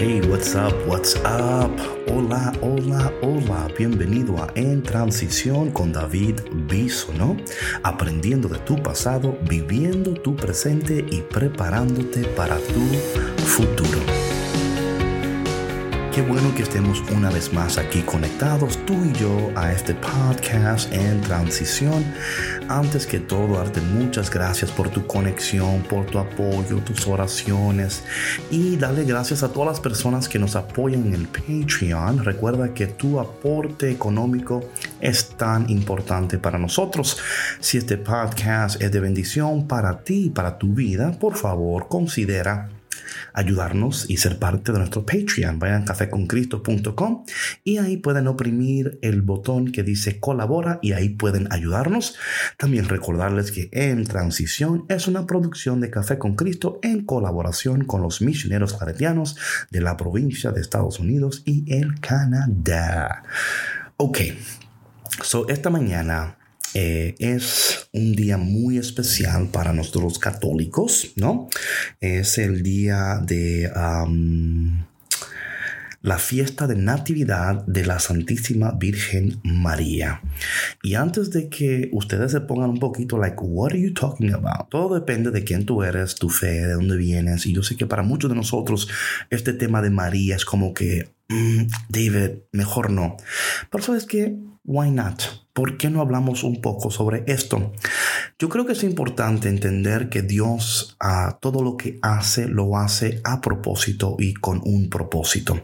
Hey, what's up? What's up? Hola, hola, hola. Bienvenido a En Transición con David Bisono, aprendiendo de tu pasado, viviendo tu presente y preparándote para tu futuro. Qué bueno que estemos una vez más aquí conectados tú y yo a este podcast en transición. Antes que todo, darte muchas gracias por tu conexión, por tu apoyo, tus oraciones y darle gracias a todas las personas que nos apoyan en el Patreon. Recuerda que tu aporte económico es tan importante para nosotros. Si este podcast es de bendición para ti y para tu vida, por favor considera ayudarnos y ser parte de nuestro Patreon. Vayan a cafeconcristo.com y ahí pueden oprimir el botón que dice colabora y ahí pueden ayudarnos. También recordarles que En Transición es una producción de Café con Cristo en colaboración con los misioneros claretianos de la provincia de Estados Unidos y el Canadá. Ok, so esta mañana eh, es un día muy especial para nosotros católicos, ¿no? Es el día de la fiesta de Natividad de la Santísima Virgen María. Y antes de que ustedes se pongan un poquito, like, what are you talking about? Todo depende de quién tú eres, tu fe, de dónde vienes. Y yo sé que para muchos de nosotros este tema de María es como que, mm, David, mejor no. Pero sabes que Why not? ¿Por qué no hablamos un poco sobre esto? Yo creo que es importante entender que Dios a todo lo que hace lo hace a propósito y con un propósito.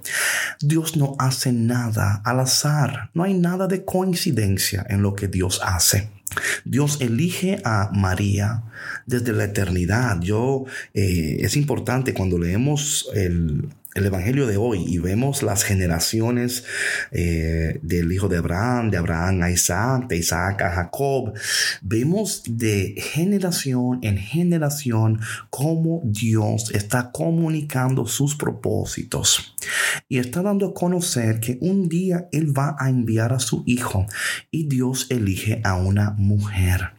Dios no hace nada al azar, no hay nada de coincidencia en lo que Dios hace. Dios elige a María desde la eternidad. Yo eh, es importante cuando leemos el, el Evangelio de hoy y vemos las generaciones eh, del hijo de Abraham, de Abraham a Isaac, de Isaac a Jacob, vemos de generación en generación cómo Dios está comunicando sus propósitos y está dando a conocer que un día Él va a enviar a su hijo y Dios elige a una mujer.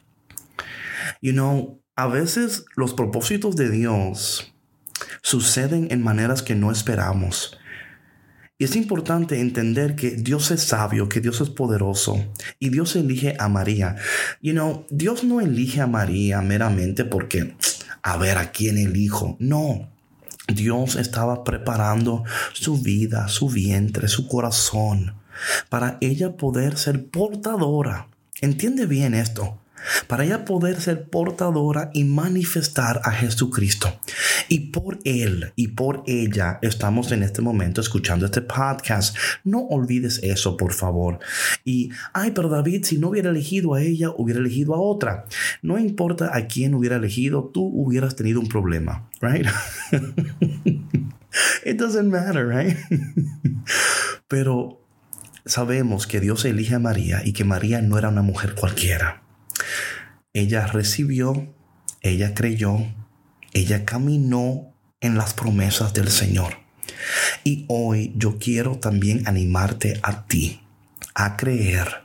You know, a veces los propósitos de Dios suceden en maneras que no esperamos. Y es importante entender que Dios es sabio, que Dios es poderoso y Dios elige a María. You know, Dios no elige a María meramente porque, a ver, ¿a quién elijo? No. Dios estaba preparando su vida, su vientre, su corazón, para ella poder ser portadora. Entiende bien esto para ella poder ser portadora y manifestar a Jesucristo. Y por Él y por ella estamos en este momento escuchando este podcast. No olvides eso, por favor. Y, ay, pero David, si no hubiera elegido a ella, hubiera elegido a otra. No importa a quién hubiera elegido, tú hubieras tenido un problema, right? It doesn't matter, right? pero sabemos que Dios elige a María y que María no era una mujer cualquiera. Ella recibió, ella creyó, ella caminó en las promesas del Señor. Y hoy yo quiero también animarte a ti a creer,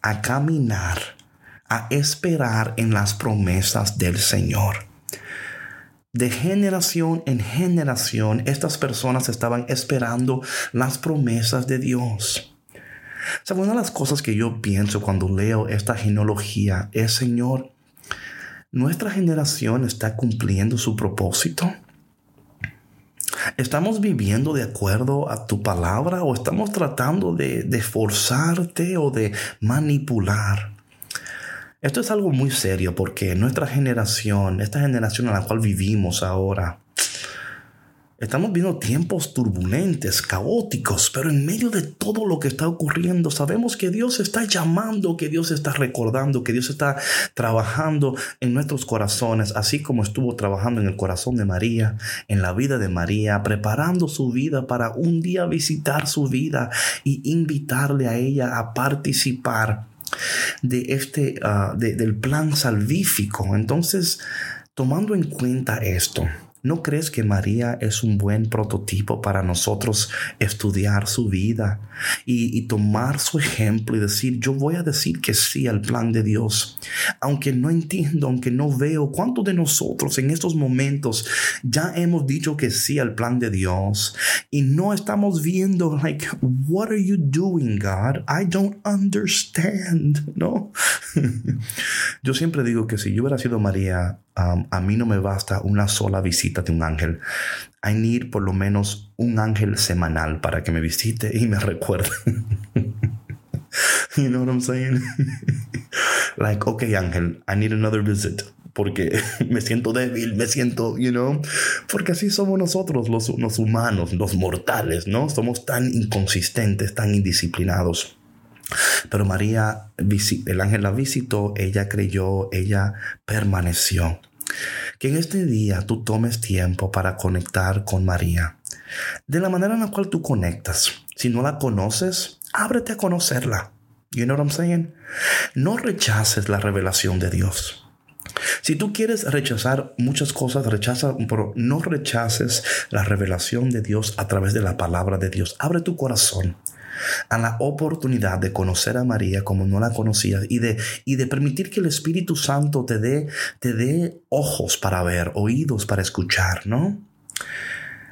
a caminar, a esperar en las promesas del Señor. De generación en generación, estas personas estaban esperando las promesas de Dios. ¿Sabe? Una de las cosas que yo pienso cuando leo esta genealogía es, Señor, ¿nuestra generación está cumpliendo su propósito? ¿Estamos viviendo de acuerdo a tu palabra o estamos tratando de, de forzarte o de manipular? Esto es algo muy serio porque nuestra generación, esta generación en la cual vivimos ahora, Estamos viendo tiempos turbulentes, caóticos, pero en medio de todo lo que está ocurriendo, sabemos que Dios está llamando, que Dios está recordando, que Dios está trabajando en nuestros corazones, así como estuvo trabajando en el corazón de María, en la vida de María, preparando su vida para un día visitar su vida y invitarle a ella a participar de este, ah, del plan salvífico. Entonces, tomando en cuenta esto, ¿No crees que María es un buen prototipo para nosotros estudiar su vida y, tomar su ejemplo y decir, yo voy a decir que sí al plan de Dios? Aunque no entiendo, aunque no veo, ¿cuántos de nosotros en estos momentos ya hemos dicho que sí al plan de Dios y no estamos viendo, like, what are you doing, God? I don't understand, ¿no? yo siempre digo que si yo hubiera sido María, um, a mí no me basta una sola visita un ángel. I need por lo menos un ángel semanal para que me visite y me recuerde. you know what I'm saying? like, okay, ángel, I need another visit porque me siento débil, me siento, you know, porque así somos nosotros, los, los, humanos, los mortales, ¿no? Somos tan inconsistentes, tan indisciplinados. Pero María, el ángel la visitó, ella creyó, ella permaneció. Que en este día tú tomes tiempo para conectar con María. De la manera en la cual tú conectas. Si no la conoces, ábrete a conocerla. You know what I'm saying? No rechaces la revelación de Dios. Si tú quieres rechazar muchas cosas, rechaza, pero no rechaces la revelación de Dios a través de la palabra de Dios. Abre tu corazón a la oportunidad de conocer a María como no la conocías y de, y de permitir que el Espíritu Santo te dé, te dé ojos para ver, oídos para escuchar, ¿no?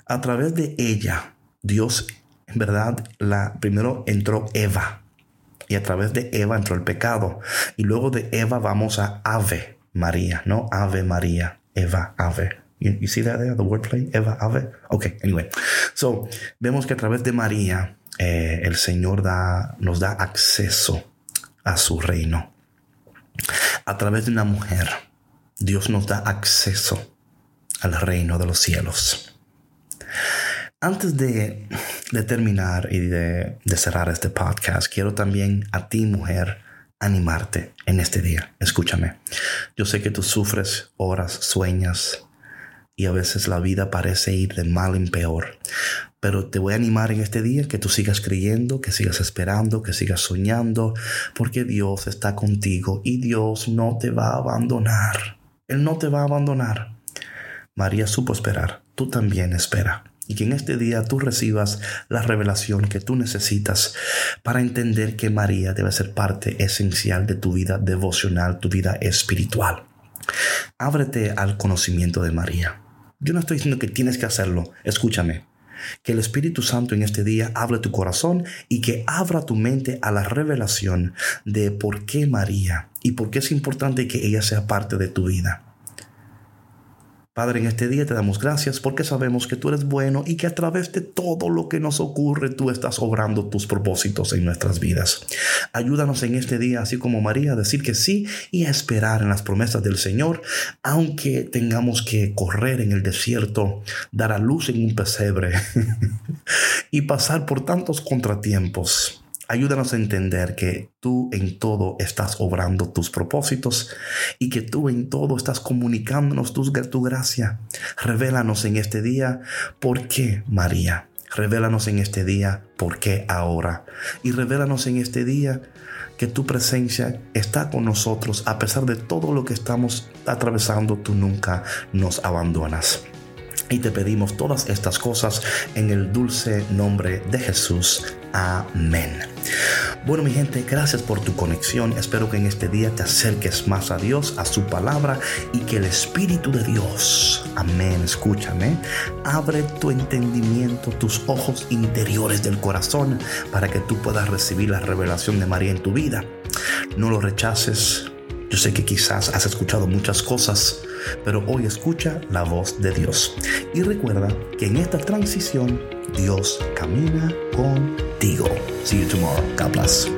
A través de ella, Dios, en verdad, la, primero entró Eva y a través de Eva entró el pecado y luego de Eva vamos a Ave María, ¿no? Ave María, Eva, Ave. You, see that there, the wordplay? Eva, Ave. Okay, anyway. So, vemos que a través de María eh, el Señor da, nos da acceso a su reino. A través de una mujer, Dios nos da acceso al reino de los cielos. Antes de, terminar y de, de cerrar este podcast, quiero también a ti, mujer, animarte en este día. Escúchame. Yo sé que tú sufres, horas, sueñas y a veces la vida parece ir de mal en peor. Pero te voy a animar en este día que tú sigas creyendo, que sigas esperando, que sigas soñando, porque Dios está contigo y Dios no te va a abandonar. Él no te va a abandonar. María supo esperar, tú también espera. Y que en este día tú recibas la revelación que tú necesitas para entender que María debe ser parte esencial de tu vida devocional, tu vida espiritual. Ábrete al conocimiento de María. Yo no estoy diciendo que tienes que hacerlo. Escúchame. Que el Espíritu Santo en este día hable tu corazón y que abra tu mente a la revelación de por qué María y por qué es importante que ella sea parte de tu vida. Padre, en este día te damos gracias porque sabemos que tú eres bueno y que a través de todo lo que nos ocurre tú estás obrando tus propósitos en nuestras vidas. Ayúdanos en este día, así como María, a decir que sí y a esperar en las promesas del Señor, aunque tengamos que correr en el desierto, dar a luz en un pesebre y pasar por tantos contratiempos. Ayúdanos a entender que tú en todo estás obrando tus propósitos y que tú en todo estás comunicándonos tu, gracia. Revélanos en este día por qué María. Revélanos en este día por qué ahora. Y revélanos en este día que tu presencia está con nosotros a pesar de todo lo que estamos atravesando. Tú nunca nos abandonas. Y te pedimos todas estas cosas en el dulce nombre de Jesús. Amén. Bueno, mi gente, gracias por tu conexión. Espero que en este día te acerques más a Dios, a su palabra y que el Espíritu de Dios, amén, escúchame, abre tu entendimiento, tus ojos interiores del corazón para que tú puedas recibir la revelación de María en tu vida. No lo rechaces. Yo sé que quizás has escuchado muchas cosas pero hoy escucha la voz de Dios. Y recuerda que en esta transición Dios camina contigo. See you tomorrow. God bless.